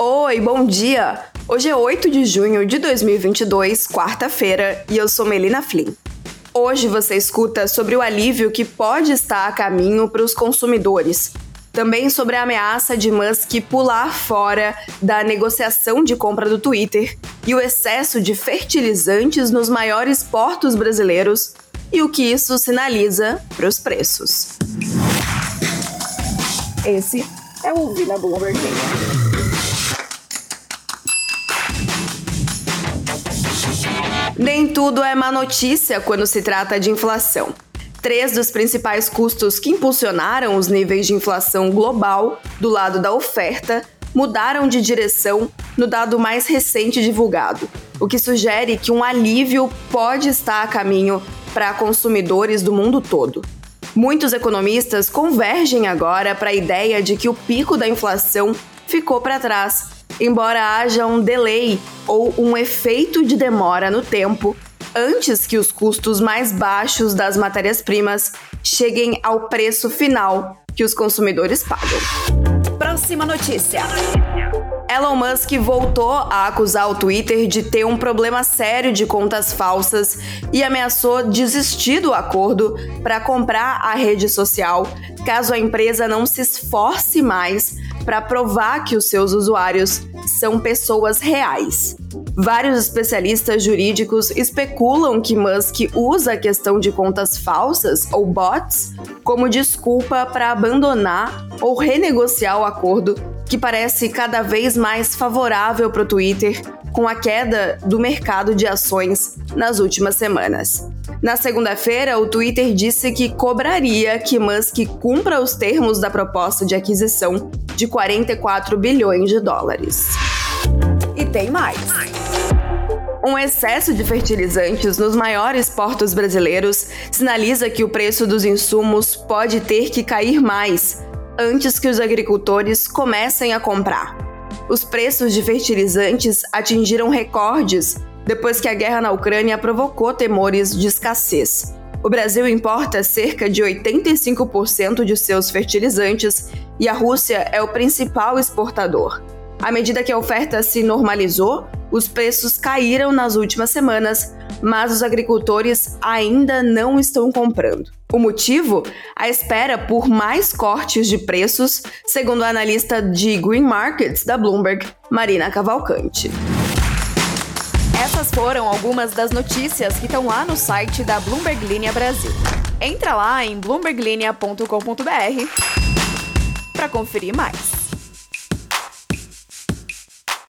Oi, bom dia! Hoje é 8 de junho de 2022, quarta-feira, e eu sou Melina Flynn. Hoje você escuta sobre o alívio que pode estar a caminho para os consumidores. Também sobre a ameaça de Musk pular fora da negociação de compra do Twitter e o excesso de fertilizantes nos maiores portos brasileiros e o que isso sinaliza para os preços. Esse é o Vina Bloomberg Nem tudo é má notícia quando se trata de inflação. Três dos principais custos que impulsionaram os níveis de inflação global do lado da oferta mudaram de direção no dado mais recente divulgado, o que sugere que um alívio pode estar a caminho para consumidores do mundo todo. Muitos economistas convergem agora para a ideia de que o pico da inflação ficou para trás embora haja um delay ou um efeito de demora no tempo antes que os custos mais baixos das matérias-primas cheguem ao preço final que os consumidores pagam. Próxima notícia. Elon Musk voltou a acusar o Twitter de ter um problema sério de contas falsas e ameaçou desistir do acordo para comprar a rede social caso a empresa não se esforce mais para provar que os seus usuários são pessoas reais. Vários especialistas jurídicos especulam que Musk usa a questão de contas falsas ou bots como desculpa para abandonar ou renegociar o acordo que parece cada vez mais favorável para o Twitter com a queda do mercado de ações nas últimas semanas. Na segunda-feira, o Twitter disse que cobraria que Musk cumpra os termos da proposta de aquisição de 44 bilhões de dólares. E tem mais. Um excesso de fertilizantes nos maiores portos brasileiros sinaliza que o preço dos insumos pode ter que cair mais antes que os agricultores comecem a comprar. Os preços de fertilizantes atingiram recordes depois que a guerra na Ucrânia provocou temores de escassez. O Brasil importa cerca de 85% de seus fertilizantes e a Rússia é o principal exportador. À medida que a oferta se normalizou, os preços caíram nas últimas semanas, mas os agricultores ainda não estão comprando. O motivo? A espera por mais cortes de preços, segundo a analista de Green Markets da Bloomberg, Marina Cavalcante. Essas foram algumas das notícias que estão lá no site da Bloomberg Linha Brasil. Entra lá em bloomberglinea.com.br para conferir mais.